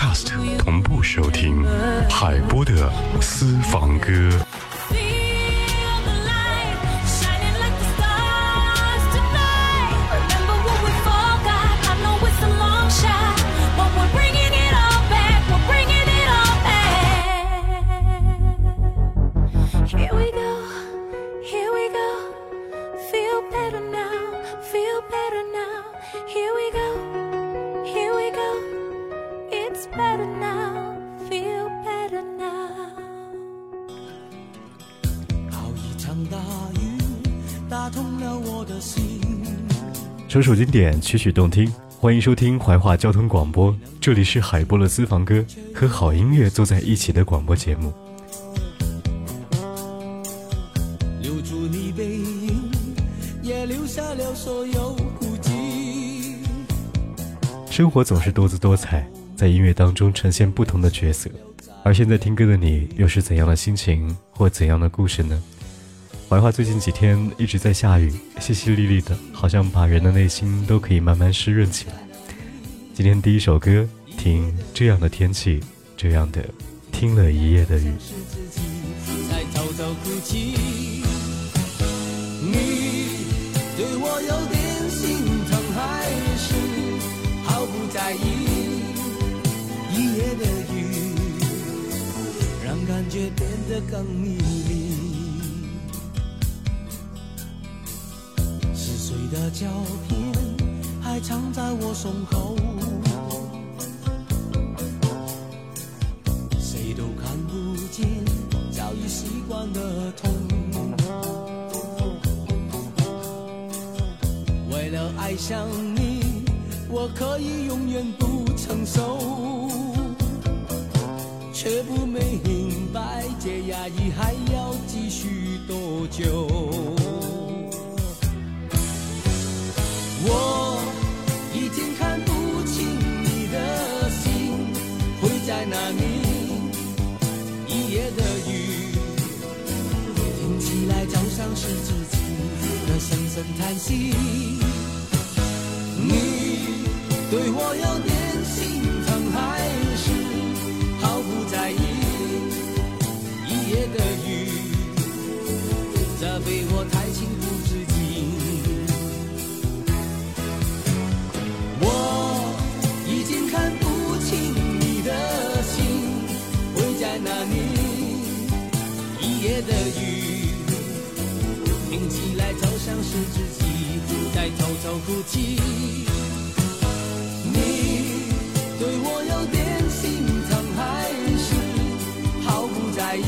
Podcast 同步收听海波的私房歌。首首经典，曲曲动听，欢迎收听怀化交通广播，这里是海波的私房歌，和好音乐坐在一起的广播节目。留住你背影，也留下了所有孤寂。生活总是多姿多彩，在音乐当中呈现不同的角色，而现在听歌的你，又是怎样的心情或怎样的故事呢？怀化最近几天一直在下雨，淅淅沥沥的，好像把人的内心都可以慢慢湿润起来。今天第一首歌，听这样的天气，这样的听了一夜的雨。你对我有点心疼，还是毫不在意？一夜的雨，让感觉变得更迷离。的胶片还藏在我胸口，谁都看不见早已习惯的痛。为了爱上你，我可以永远不成熟，却不明白这压抑还要继续多久。我已经看不清你的心会在哪里。一夜的雨，听起来就像是自己的声声叹息。你对我有点心疼，还是毫不在意？一夜的雨，责备我的雨，听起来就像是自己在偷偷哭泣。你对我有点心疼，还是毫不在意？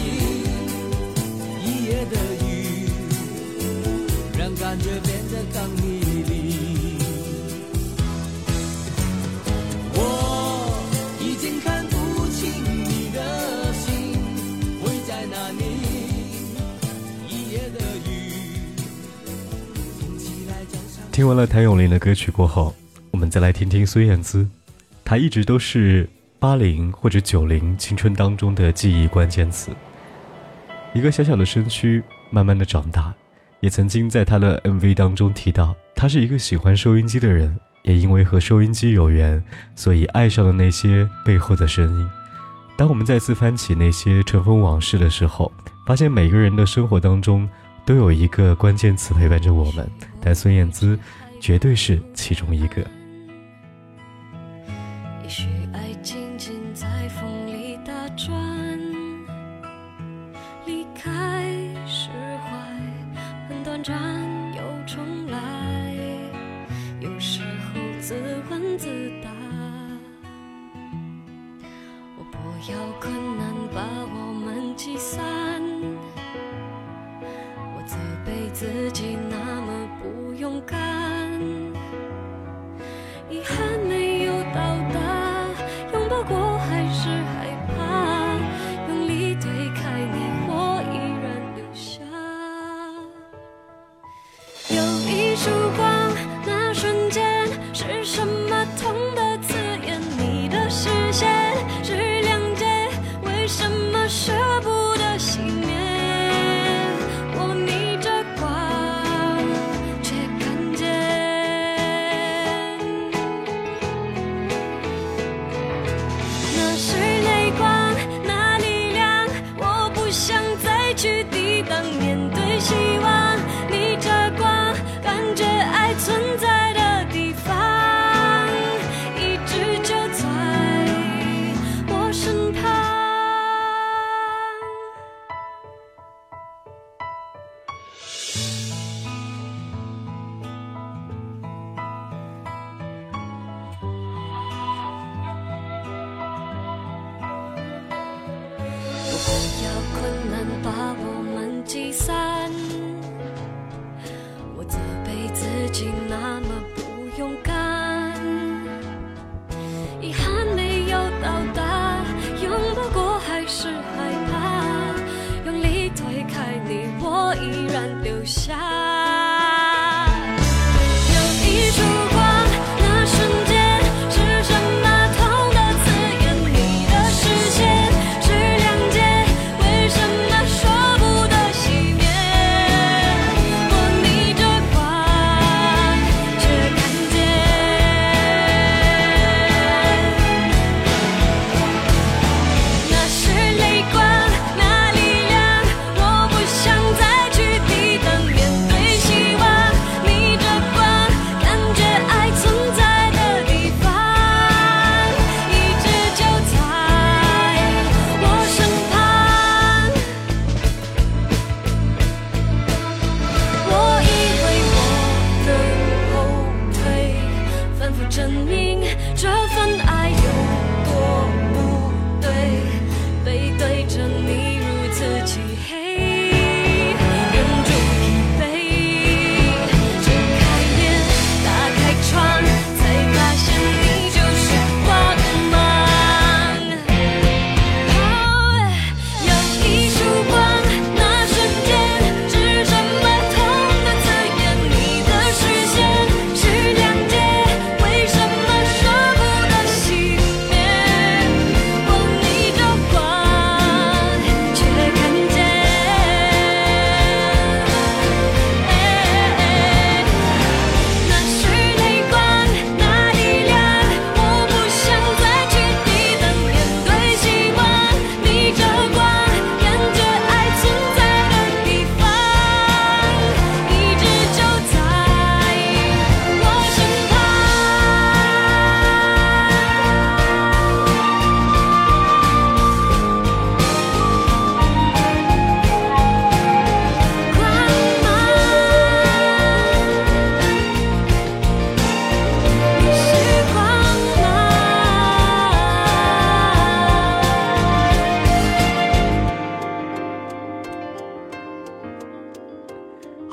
一夜的雨，让感觉变得更听完了谭咏麟的歌曲过后，我们再来听听孙燕姿。她一直都是八零或者九零青春当中的记忆关键词。一个小小的身躯，慢慢的长大，也曾经在她的 MV 当中提到，她是一个喜欢收音机的人，也因为和收音机有缘，所以爱上了那些背后的声音。当我们再次翻起那些尘封往事的时候，发现每个人的生活当中。都有一个关键词陪伴着我们，但孙燕姿绝对是其中一个。自己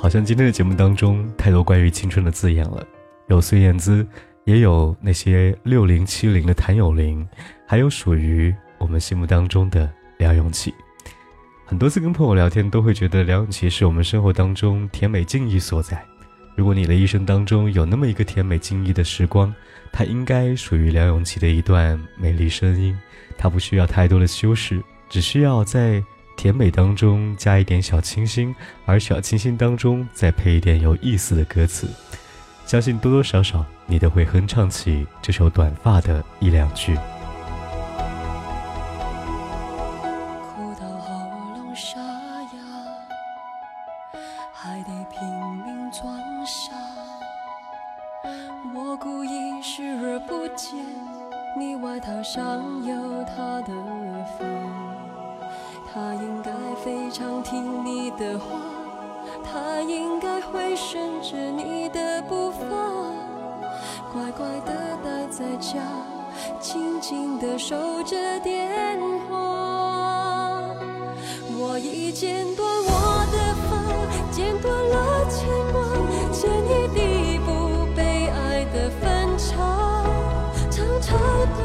好像今天的节目当中太多关于青春的字眼了，有孙燕姿，也有那些六零七零的谭咏麟，还有属于我们心目当中的梁咏琪。很多次跟朋友聊天，都会觉得梁咏琪是我们生活当中甜美静谧所在。如果你的一生当中有那么一个甜美静谧的时光，它应该属于梁咏琪的一段美丽声音。它不需要太多的修饰，只需要在甜美当中加一点小清新，而小清新当中再配一点有意思的歌词。相信多多少少你都会哼唱起这首《短发》的一两句。常听你的话，他应该会顺着你的步伐，乖乖的待在家，静静的守着电话。我已剪短我的发，剪断了牵挂，剪一地不被爱的分岔，长长短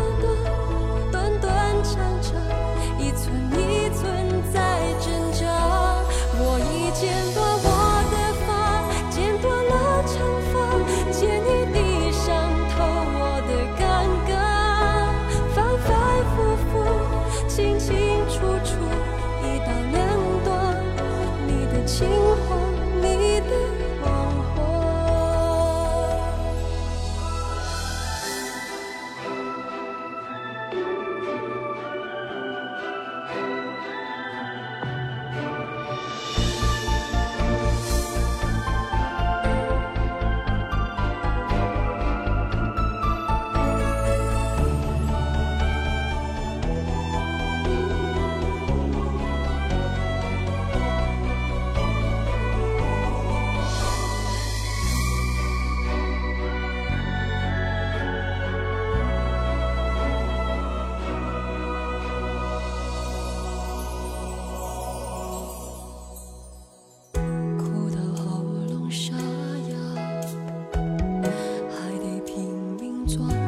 说。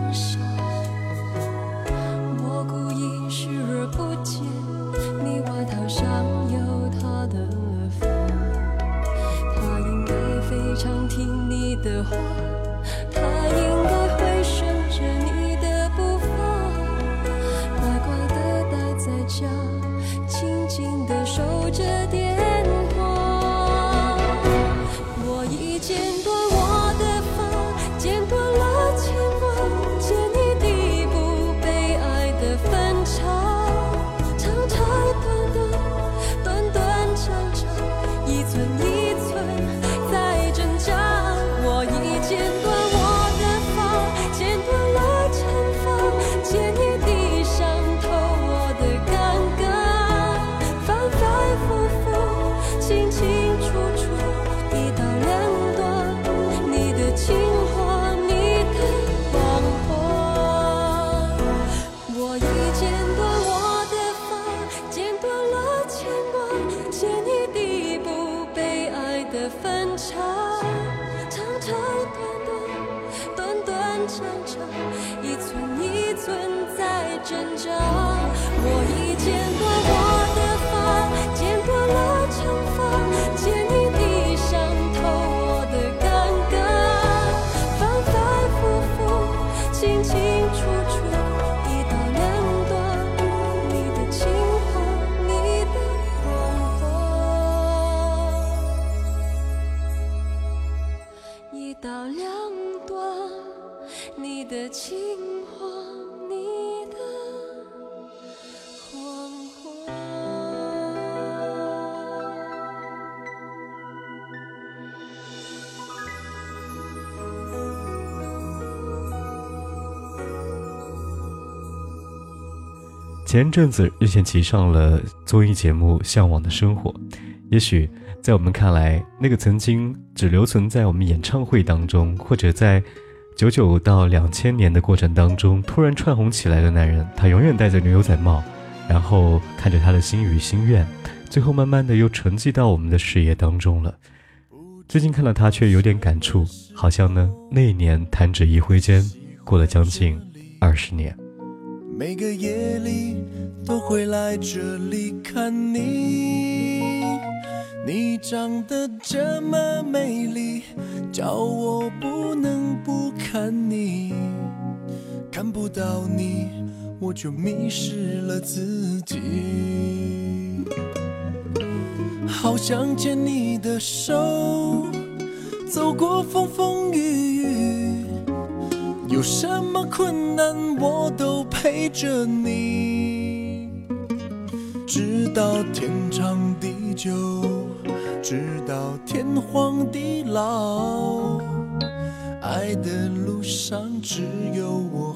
存在挣扎。我已剪短我的发，剪断了长发，剪一地伤透我的尴尬，反反复复，清清楚楚，一刀两断，你的情话，你的谎话，一刀两断，你的情前阵子任贤齐上了综艺节目《向往的生活》，也许在我们看来，那个曾经只留存在我们演唱会当中，或者在九九到两千年的过程当中突然窜红起来的男人，他永远戴着牛仔帽，然后看着他的心语心愿，最后慢慢的又沉寂到我们的视野当中了。最近看到他，却有点感触，好像呢那一年弹指一挥间，过了将近二十年。每个夜里都会来这里看你，你长得这么美丽，叫我不能不看你。看不到你，我就迷失了自己。好想牵你的手，走过风风雨雨。有什么困难我都陪着你，直到天长地久，直到天荒地老。爱的路上只有我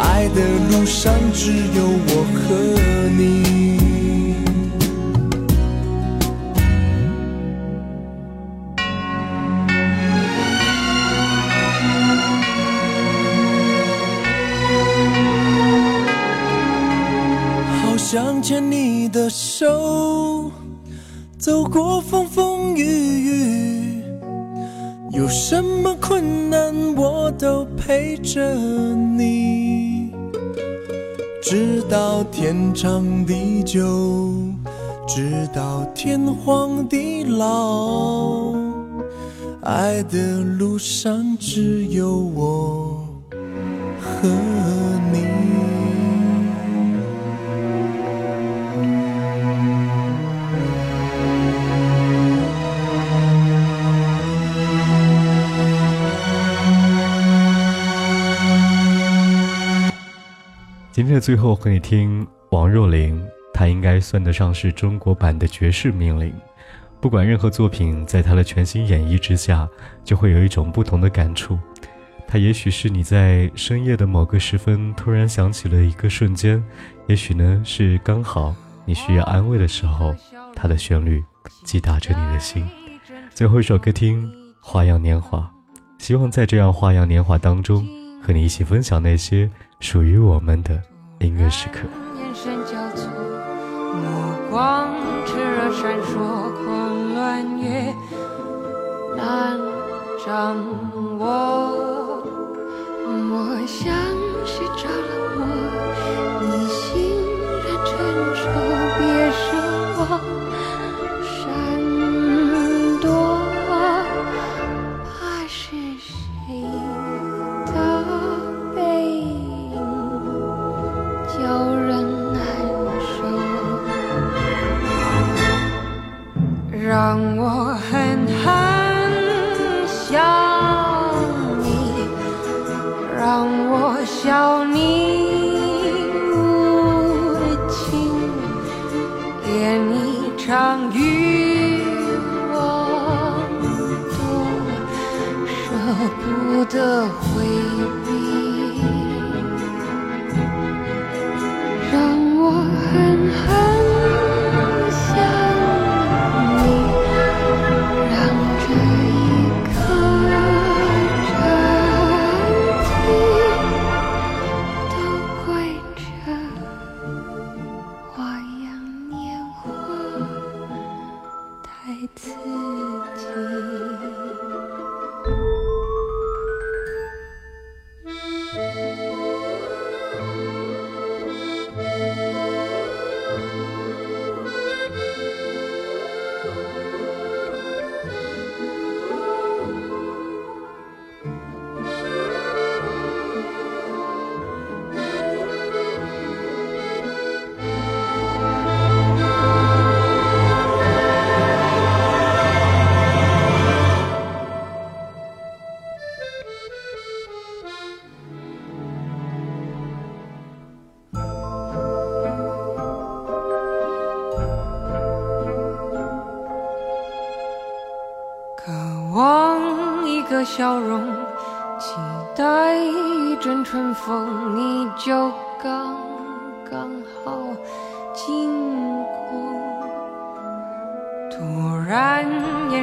爱的路上只有我和你。好想牵你的手走过风风雨雨。有什么困难我都陪着你。直到天长地久，直到天荒地老，爱的路上只有我和天的最后和你听王若琳，她应该算得上是中国版的绝世命令。不管任何作品，在她的全新演绎之下，就会有一种不同的感触。它也许是你在深夜的某个时分突然想起了一个瞬间，也许呢是刚好你需要安慰的时候，它的旋律击打着你的心。最后一首歌听《花样年华》，希望在这样花样年华当中，和你一起分享那些属于我们的音乐时刻。眼神交错，目光炽热闪烁，狂乱也难掌握。我想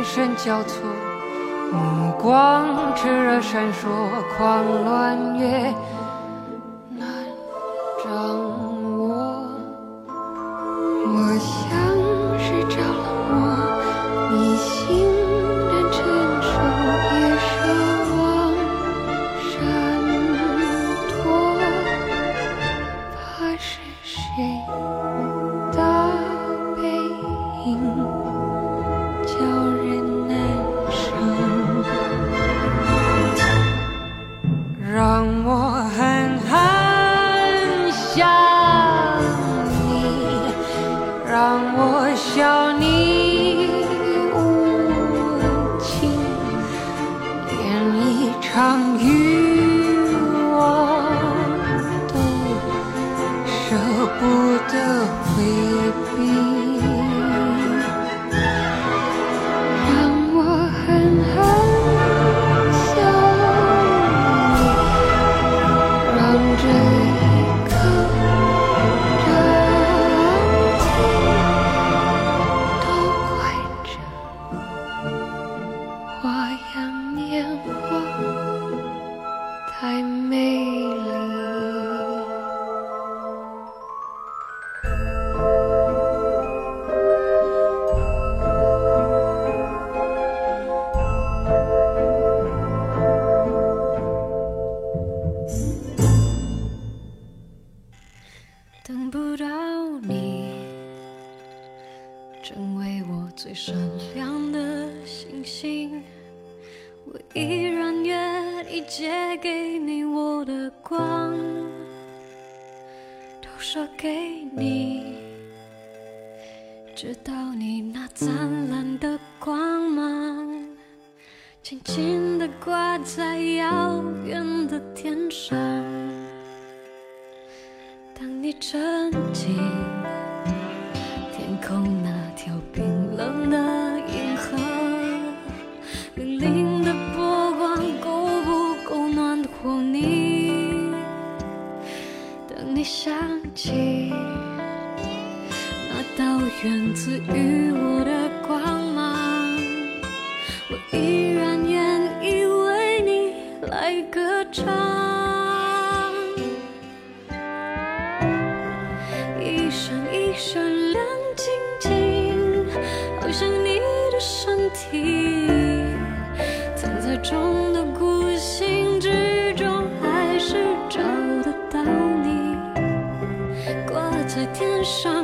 神交错，目光炽热闪烁，狂乱越场雨源自于我的光芒，我依然愿意为你来歌唱。一闪一闪亮晶晶，好像你的身体，藏在中的孤星之中，还是找得到你，挂在天上